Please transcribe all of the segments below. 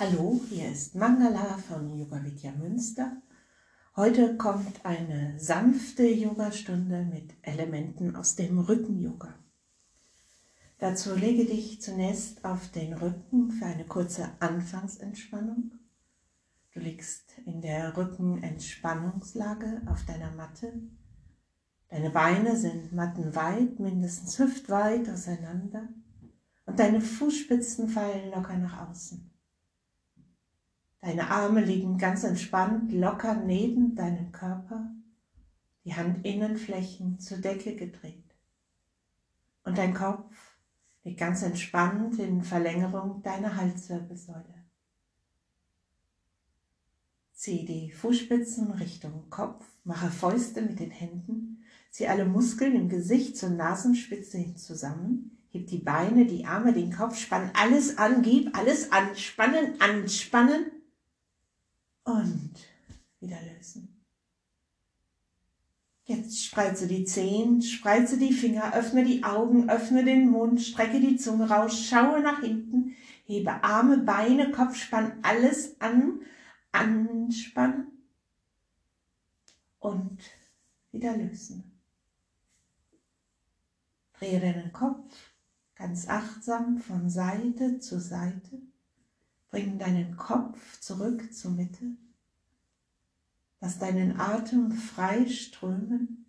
Hallo, hier ist Mangala von Yoga Vidya Münster. Heute kommt eine sanfte Yogastunde mit Elementen aus dem Rücken-Yoga. Dazu lege dich zunächst auf den Rücken für eine kurze Anfangsentspannung. Du liegst in der Rückenentspannungslage auf deiner Matte. Deine Beine sind mattenweit, mindestens hüftweit auseinander und deine Fußspitzen fallen locker nach außen. Deine Arme liegen ganz entspannt, locker neben deinem Körper, die Handinnenflächen zur Decke gedreht. Und dein Kopf liegt ganz entspannt in Verlängerung deiner Halswirbelsäule. Zieh die Fußspitzen Richtung Kopf, mache Fäuste mit den Händen, zieh alle Muskeln im Gesicht zur Nasenspitze hin zusammen, heb die Beine, die Arme, den Kopf, spann alles an, gib alles anspannen, anspannen und wieder lösen. Jetzt spreize die Zehen, spreize die Finger, öffne die Augen, öffne den Mund, strecke die Zunge raus, schaue nach hinten, hebe Arme, Beine, Kopf, spann alles an, anspannen und wieder lösen. Drehe deinen Kopf ganz achtsam von Seite zu Seite. Bring deinen Kopf zurück zur Mitte. Lass deinen Atem frei strömen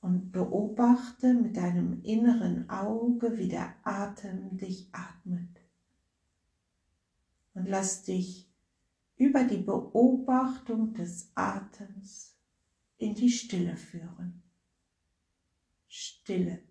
und beobachte mit deinem inneren Auge, wie der Atem dich atmet. Und lass dich über die Beobachtung des Atems in die Stille führen. Stille.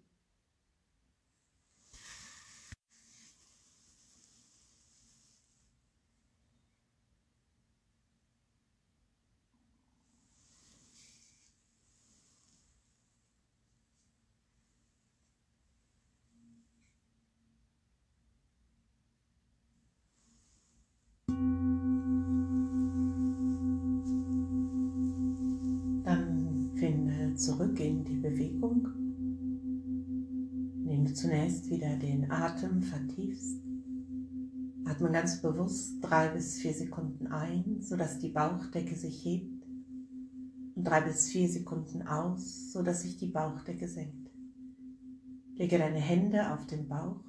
zurück in die Bewegung, indem du zunächst wieder den Atem vertiefst. Atme ganz bewusst drei bis vier Sekunden ein, sodass die Bauchdecke sich hebt. Und drei bis vier Sekunden aus, sodass sich die Bauchdecke senkt. Lege deine Hände auf den Bauch,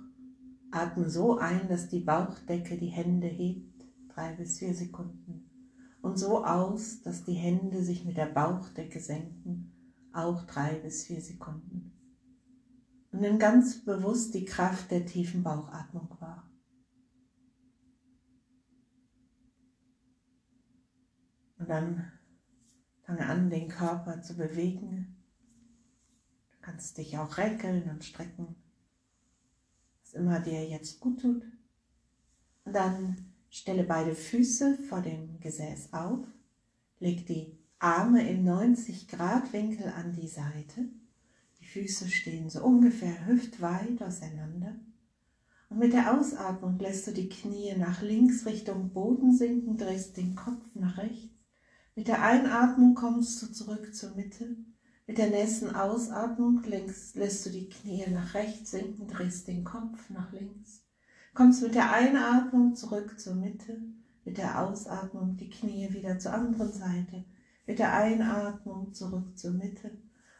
atme so ein, dass die Bauchdecke die Hände hebt, drei bis vier Sekunden, und so aus, dass die Hände sich mit der Bauchdecke senken auch drei bis vier Sekunden. Und nimm ganz bewusst die Kraft der tiefen Bauchatmung wahr. Und dann fange an, den Körper zu bewegen. Du kannst dich auch reckeln und strecken, was immer dir jetzt gut tut. Und dann stelle beide Füße vor dem Gesäß auf, leg die Arme im 90 Grad Winkel an die Seite. Die Füße stehen so ungefähr hüftweit auseinander. Und mit der Ausatmung lässt du die Knie nach links Richtung Boden sinken, drehst den Kopf nach rechts. Mit der Einatmung kommst du zurück zur Mitte. Mit der nächsten Ausatmung lässt du die Knie nach rechts sinken, drehst den Kopf nach links. Kommst mit der Einatmung zurück zur Mitte. Mit der Ausatmung die Knie wieder zur anderen Seite mit der Einatmung zurück zur Mitte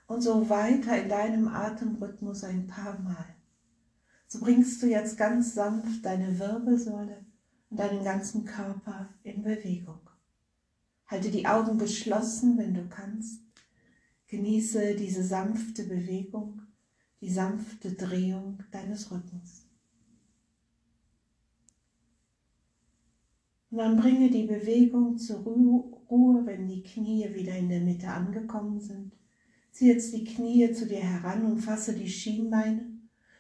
und so weiter in deinem Atemrhythmus ein paar Mal. So bringst du jetzt ganz sanft deine Wirbelsäule und deinen ganzen Körper in Bewegung. Halte die Augen geschlossen, wenn du kannst. Genieße diese sanfte Bewegung, die sanfte Drehung deines Rückens. Und dann bringe die Bewegung zur wenn die Knie wieder in der Mitte angekommen sind. Zieh jetzt die Knie zu dir heran und fasse die Schienbeine.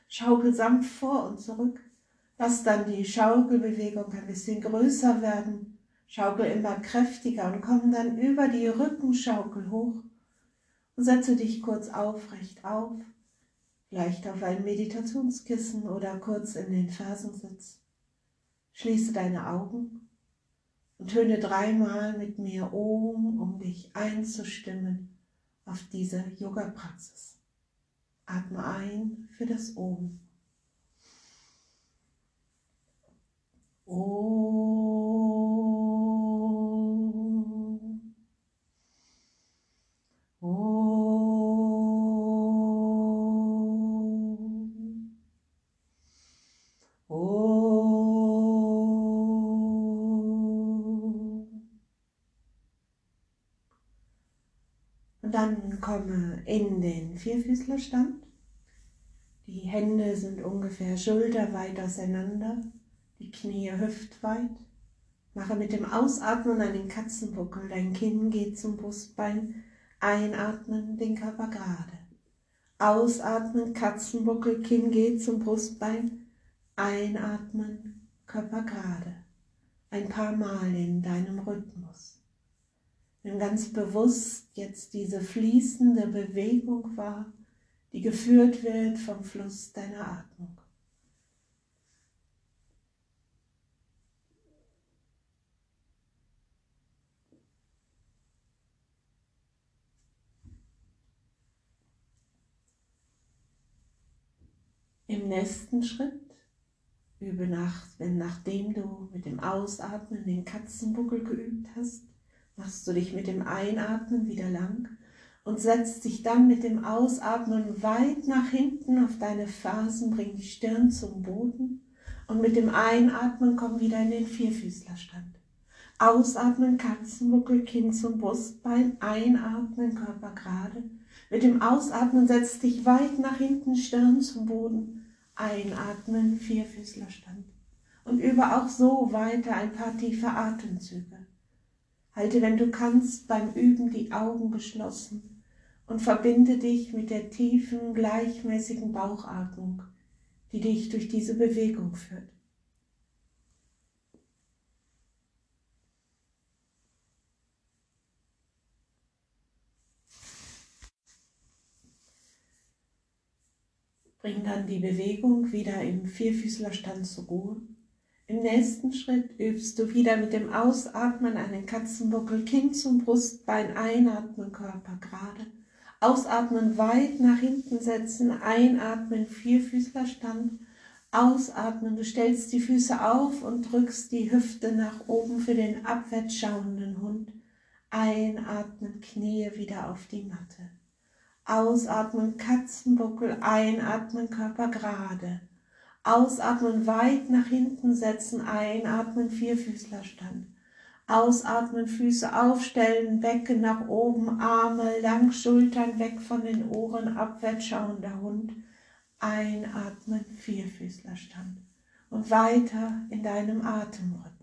Schaukel sanft vor und zurück. Lass dann die Schaukelbewegung ein bisschen größer werden. Schaukel immer kräftiger und komm dann über die Rückenschaukel hoch und setze dich kurz aufrecht auf, vielleicht auf ein Meditationskissen oder kurz in den Fersensitz. Schließe deine Augen und töne dreimal mit mir Om, um dich einzustimmen auf diese Yoga-Praxis. Atme ein für das Om. Om. Dann komme in den Vierfüßlerstand. Die Hände sind ungefähr schulterweit auseinander, die Knie hüftweit. Mache mit dem Ausatmen einen Katzenbuckel, dein Kinn geht zum Brustbein, einatmen, den Körper gerade. Ausatmen, Katzenbuckel, Kinn geht zum Brustbein, einatmen, Körper gerade. Ein paar Mal in deinem Rhythmus. Ganz bewusst jetzt diese fließende Bewegung wahr, die geführt wird vom Fluss deiner Atmung. Im nächsten Schritt übe nach, wenn nachdem du mit dem Ausatmen den Katzenbuckel geübt hast, machst du dich mit dem Einatmen wieder lang und setzt dich dann mit dem Ausatmen weit nach hinten auf deine Fersen, bring die Stirn zum Boden und mit dem Einatmen komm wieder in den Vierfüßlerstand. Ausatmen, Katzenbuckel, Kinn zum Brustbein, einatmen, Körper gerade. Mit dem Ausatmen setzt dich weit nach hinten, Stirn zum Boden, einatmen, Vierfüßlerstand. Und übe auch so weiter ein paar tiefe Atemzüge. Halte, wenn du kannst, beim Üben die Augen geschlossen und verbinde dich mit der tiefen, gleichmäßigen Bauchatmung, die dich durch diese Bewegung führt. Bring dann die Bewegung wieder im Vierfüßlerstand zur Ruhe im nächsten Schritt übst du wieder mit dem Ausatmen einen Katzenbuckel, Kinn zum Brustbein, einatmen, Körper gerade. Ausatmen, weit nach hinten setzen, einatmen, Vierfüßlerstand. Ausatmen, du stellst die Füße auf und drückst die Hüfte nach oben für den abwärts schauenden Hund. Einatmen, Knie wieder auf die Matte. Ausatmen, Katzenbuckel, einatmen, Körper gerade. Ausatmen, weit nach hinten setzen, einatmen, Vierfüßlerstand. Ausatmen, Füße aufstellen, Becken nach oben, Arme lang, Schultern weg von den Ohren, abwärts schauender Hund. Einatmen, Vierfüßlerstand. Und weiter in deinem Atemrhythmus.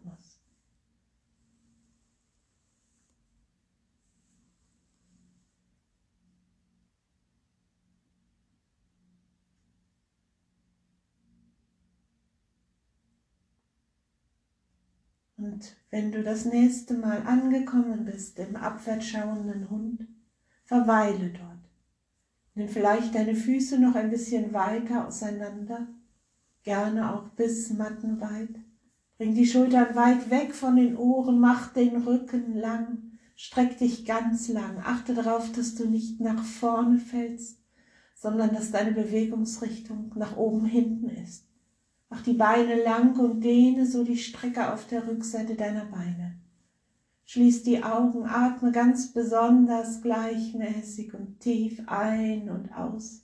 Und wenn du das nächste Mal angekommen bist im abwärts schauenden Hund, verweile dort. Nimm vielleicht deine Füße noch ein bisschen weiter auseinander, gerne auch bis mattenweit. Bring die Schultern weit weg von den Ohren, mach den Rücken lang, streck dich ganz lang. Achte darauf, dass du nicht nach vorne fällst, sondern dass deine Bewegungsrichtung nach oben hinten ist. Mach die Beine lang und dehne so die Strecke auf der Rückseite deiner Beine. Schließ die Augen, atme ganz besonders gleichmäßig und tief ein und aus.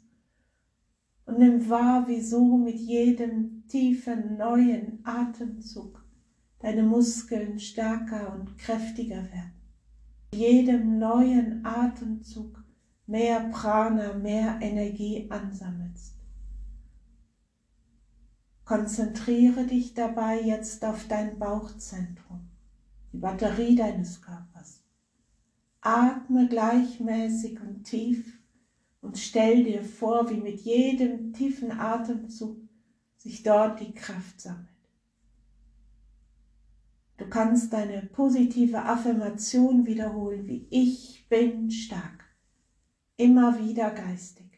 Und nimm wahr, wie so mit jedem tiefen neuen Atemzug deine Muskeln stärker und kräftiger werden. Jedem neuen Atemzug mehr Prana, mehr Energie ansammelst. Konzentriere dich dabei jetzt auf dein Bauchzentrum, die Batterie deines Körpers. Atme gleichmäßig und tief und stell dir vor, wie mit jedem tiefen Atemzug sich dort die Kraft sammelt. Du kannst deine positive Affirmation wiederholen, wie ich bin stark. Immer wieder geistig.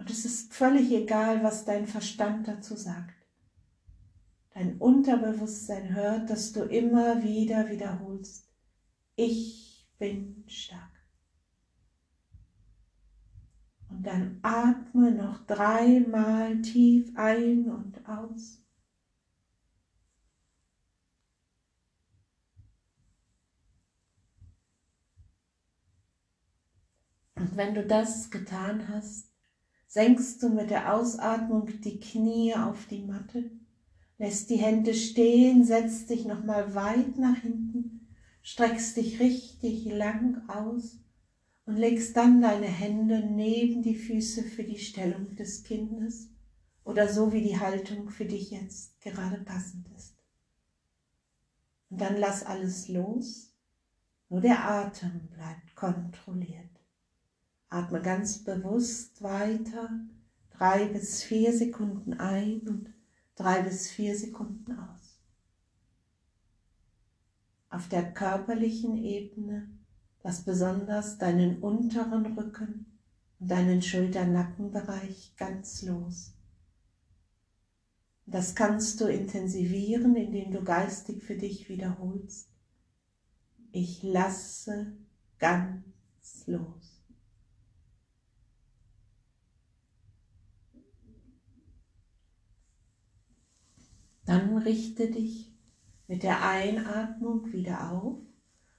Und es ist völlig egal, was dein Verstand dazu sagt. Dein Unterbewusstsein hört, dass du immer wieder wiederholst. Ich bin stark. Und dann atme noch dreimal tief ein und aus. Und wenn du das getan hast, senkst du mit der Ausatmung die Knie auf die Matte lässt die Hände stehen, setzt dich nochmal weit nach hinten, streckst dich richtig lang aus und legst dann deine Hände neben die Füße für die Stellung des Kindes oder so wie die Haltung für dich jetzt gerade passend ist. Und dann lass alles los, nur der Atem bleibt kontrolliert. Atme ganz bewusst weiter, drei bis vier Sekunden ein und drei bis vier Sekunden aus. Auf der körperlichen Ebene lass besonders deinen unteren Rücken und deinen Schulter-Nackenbereich ganz los. Das kannst du intensivieren, indem du geistig für dich wiederholst. Ich lasse ganz los. Dann richte dich mit der Einatmung wieder auf,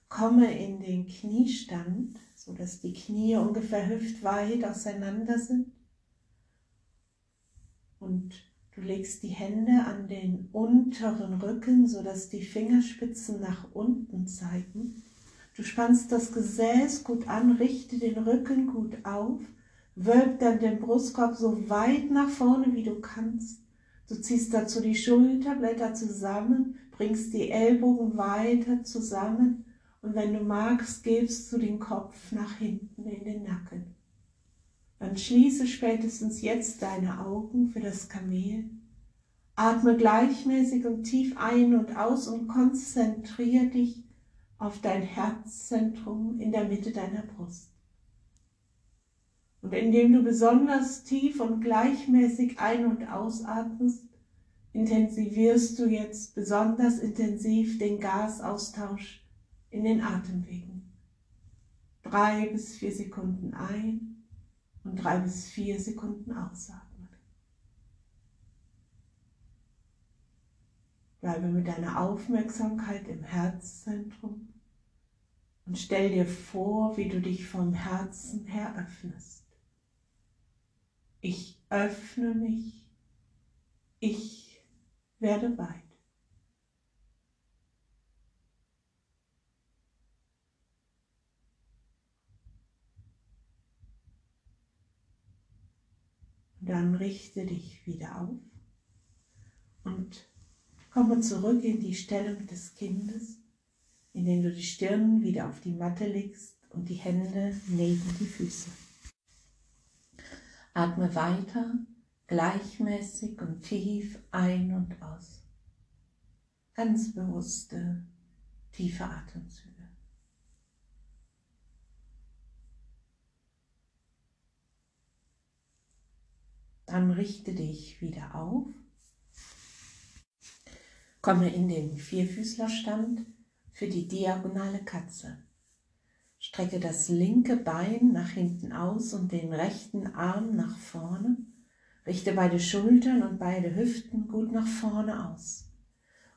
komme in den Kniestand, so dass die Knie ungefähr hüftweit auseinander sind. Und du legst die Hände an den unteren Rücken, so dass die Fingerspitzen nach unten zeigen. Du spannst das Gesäß gut an, richte den Rücken gut auf, wölb dann den Brustkorb so weit nach vorne, wie du kannst Du ziehst dazu die Schulterblätter zusammen, bringst die Ellbogen weiter zusammen und wenn du magst, gibst du den Kopf nach hinten in den Nacken. Dann schließe spätestens jetzt deine Augen für das Kamel. Atme gleichmäßig und tief ein und aus und konzentriere dich auf dein Herzzentrum in der Mitte deiner Brust. Und indem du besonders tief und gleichmäßig ein- und ausatmest, intensivierst du jetzt besonders intensiv den Gasaustausch in den Atemwegen. Drei bis vier Sekunden ein und drei bis vier Sekunden ausatmen. Bleibe mit deiner Aufmerksamkeit im Herzzentrum und stell dir vor, wie du dich vom Herzen her öffnest. Ich öffne mich. Ich werde weit. Dann richte dich wieder auf und komme zurück in die Stellung des Kindes, indem du die Stirn wieder auf die Matte legst und die Hände neben die Füße. Atme weiter, gleichmäßig und tief ein und aus. Ganz bewusste, tiefe Atemzüge. Dann richte dich wieder auf. Komme in den Vierfüßlerstand für die diagonale Katze. Strecke das linke Bein nach hinten aus und den rechten Arm nach vorne. Richte beide Schultern und beide Hüften gut nach vorne aus.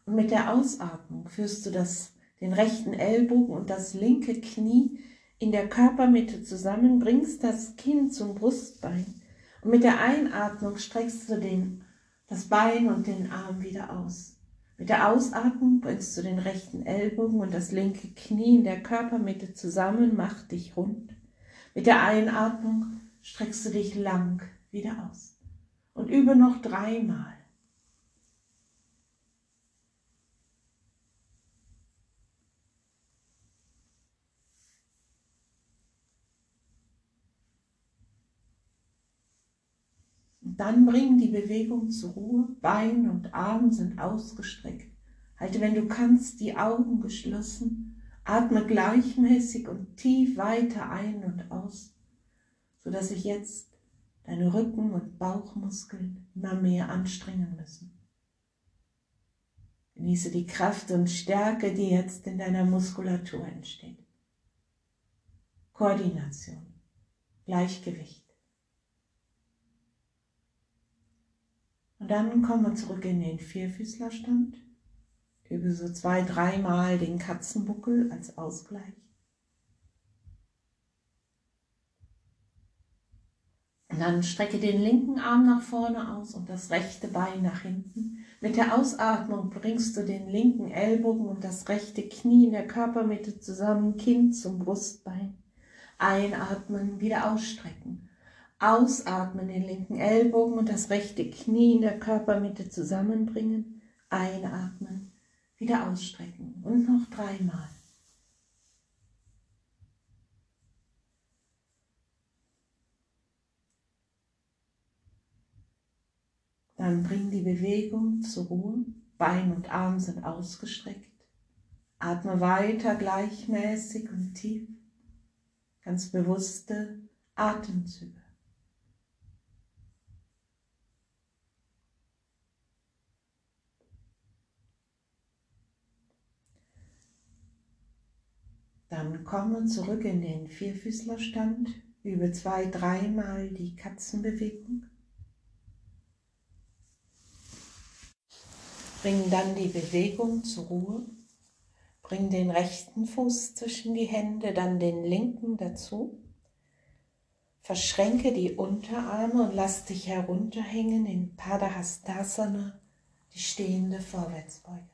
Und mit der Ausatmung führst du das, den rechten Ellbogen und das linke Knie in der Körpermitte zusammen, bringst das Kinn zum Brustbein. Und mit der Einatmung streckst du den, das Bein und den Arm wieder aus. Mit der Ausatmung bringst du den rechten Ellbogen und das linke Knie in der Körpermitte zusammen, mach dich rund. Mit der Einatmung streckst du dich lang wieder aus. Und übe noch dreimal. Dann bring die Bewegung zur Ruhe. Bein und Arm sind ausgestreckt. Halte, wenn du kannst, die Augen geschlossen. Atme gleichmäßig und tief weiter ein und aus, sodass sich jetzt deine Rücken- und Bauchmuskeln immer mehr anstrengen müssen. Genieße die Kraft und Stärke, die jetzt in deiner Muskulatur entsteht. Koordination, Gleichgewicht. Und dann kommen wir zurück in den Vierfüßlerstand. Übe so zwei, dreimal den Katzenbuckel als Ausgleich. Und dann strecke den linken Arm nach vorne aus und das rechte Bein nach hinten. Mit der Ausatmung bringst du den linken Ellbogen und das rechte Knie in der Körpermitte zusammen, Kinn zum Brustbein. Einatmen, wieder ausstrecken. Ausatmen, den linken Ellbogen und das rechte Knie in der Körpermitte zusammenbringen. Einatmen, wieder ausstrecken. Und noch dreimal. Dann bring die Bewegung zur Ruhe. Bein und Arm sind ausgestreckt. Atme weiter gleichmäßig und tief. Ganz bewusste Atemzüge. Dann komme zurück in den Vierfüßlerstand. Übe zwei, dreimal die Katzenbewegung. Bring dann die Bewegung zur Ruhe. Bring den rechten Fuß zwischen die Hände, dann den linken dazu. Verschränke die Unterarme und lass dich herunterhängen in Padahastasana, die stehende Vorwärtsbeuge.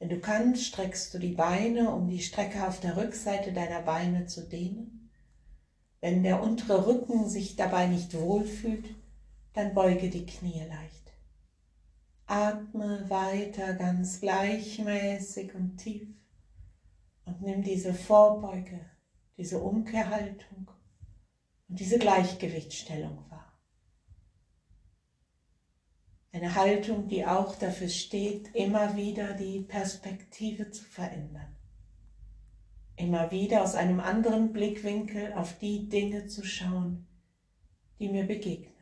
Wenn du kannst, streckst du die Beine, um die Strecke auf der Rückseite deiner Beine zu dehnen. Wenn der untere Rücken sich dabei nicht wohlfühlt, dann beuge die Knie leicht. Atme weiter ganz gleichmäßig und tief und nimm diese Vorbeuge, diese Umkehrhaltung und diese Gleichgewichtsstellung wahr. Eine Haltung, die auch dafür steht, immer wieder die Perspektive zu verändern. Immer wieder aus einem anderen Blickwinkel auf die Dinge zu schauen, die mir begegnen.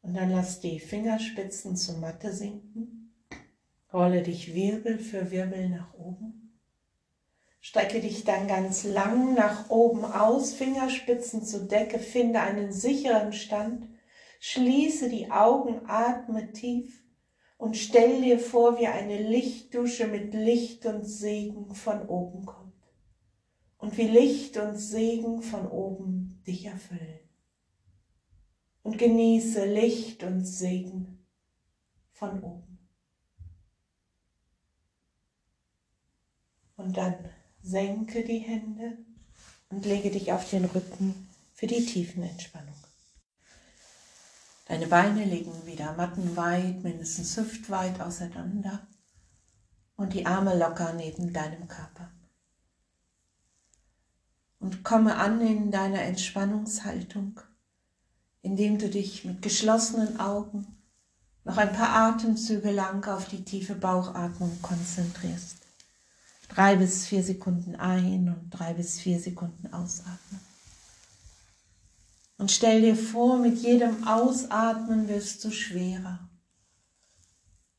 Und dann lass die Fingerspitzen zur Matte sinken. Rolle dich Wirbel für Wirbel nach oben. Strecke dich dann ganz lang nach oben aus, Fingerspitzen zur Decke, finde einen sicheren Stand. Schließe die Augen, atme tief und stell dir vor, wie eine Lichtdusche mit Licht und Segen von oben kommt. Und wie Licht und Segen von oben dich erfüllen und genieße Licht und Segen von oben. Und dann senke die Hände und lege dich auf den Rücken für die tiefen Entspannung. Deine Beine liegen wieder mattenweit, mindestens hüftweit auseinander und die Arme locker neben deinem Körper. Und komme an in deiner Entspannungshaltung indem du dich mit geschlossenen Augen noch ein paar Atemzüge lang auf die tiefe Bauchatmung konzentrierst. Drei bis vier Sekunden ein und drei bis vier Sekunden ausatmen. Und stell dir vor, mit jedem Ausatmen wirst du schwerer.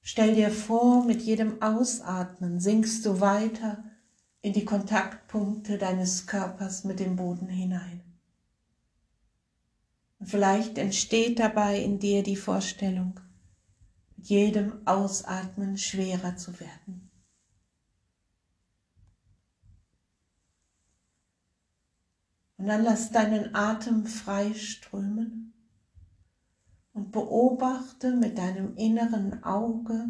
Stell dir vor, mit jedem Ausatmen sinkst du weiter in die Kontaktpunkte deines Körpers mit dem Boden hinein. Und vielleicht entsteht dabei in dir die Vorstellung, mit jedem Ausatmen schwerer zu werden. Und dann lass deinen Atem frei strömen und beobachte mit deinem inneren Auge,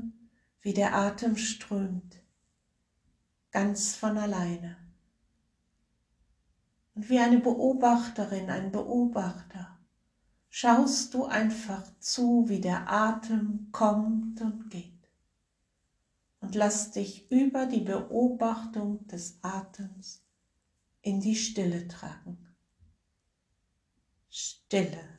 wie der Atem strömt, ganz von alleine. Und wie eine Beobachterin, ein Beobachter schaust du einfach zu, wie der Atem kommt und geht. Und lass dich über die Beobachtung des Atems in die Stille tragen. Stille.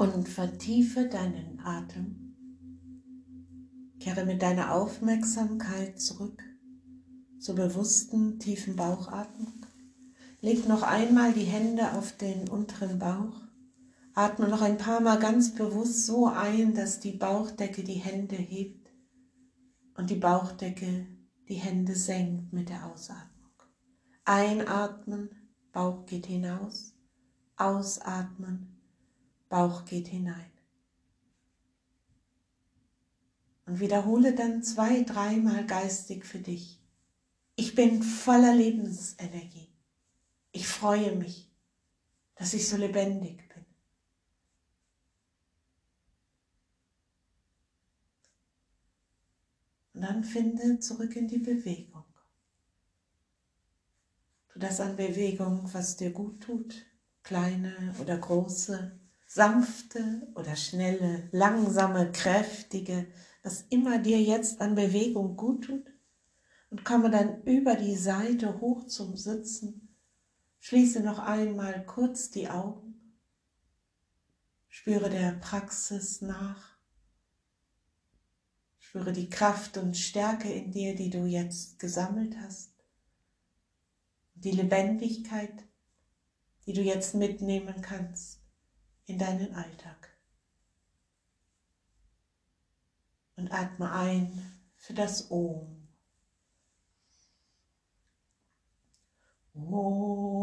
Und vertiefe deinen Atem. Kehre mit deiner Aufmerksamkeit zurück zur bewussten tiefen Bauchatmung. Leg noch einmal die Hände auf den unteren Bauch. Atme noch ein paar Mal ganz bewusst so ein, dass die Bauchdecke die Hände hebt und die Bauchdecke die Hände senkt mit der Ausatmung. Einatmen, Bauch geht hinaus. Ausatmen, Bauch geht hinein. Und wiederhole dann zwei, dreimal geistig für dich. Ich bin voller Lebensenergie. Ich freue mich, dass ich so lebendig bin. Und dann finde zurück in die Bewegung. Tu das an Bewegung, was dir gut tut, kleine oder große, sanfte oder schnelle, langsame, kräftige, was immer dir jetzt an Bewegung gut tut und komme dann über die Seite hoch zum Sitzen. Schließe noch einmal kurz die Augen. Spüre der Praxis nach. Spüre die Kraft und Stärke in dir, die du jetzt gesammelt hast. Die Lebendigkeit, die du jetzt mitnehmen kannst in deinen Alltag. Und atme ein für das Ohm. Mögen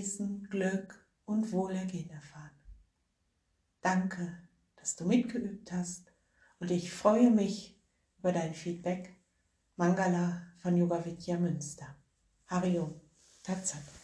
Wesen Glück und Wohlergehen erfahren. Danke dass du mitgeübt hast und ich freue mich über dein Feedback. Mangala von Yoga Vidya Münster. Hariom, Tatsat.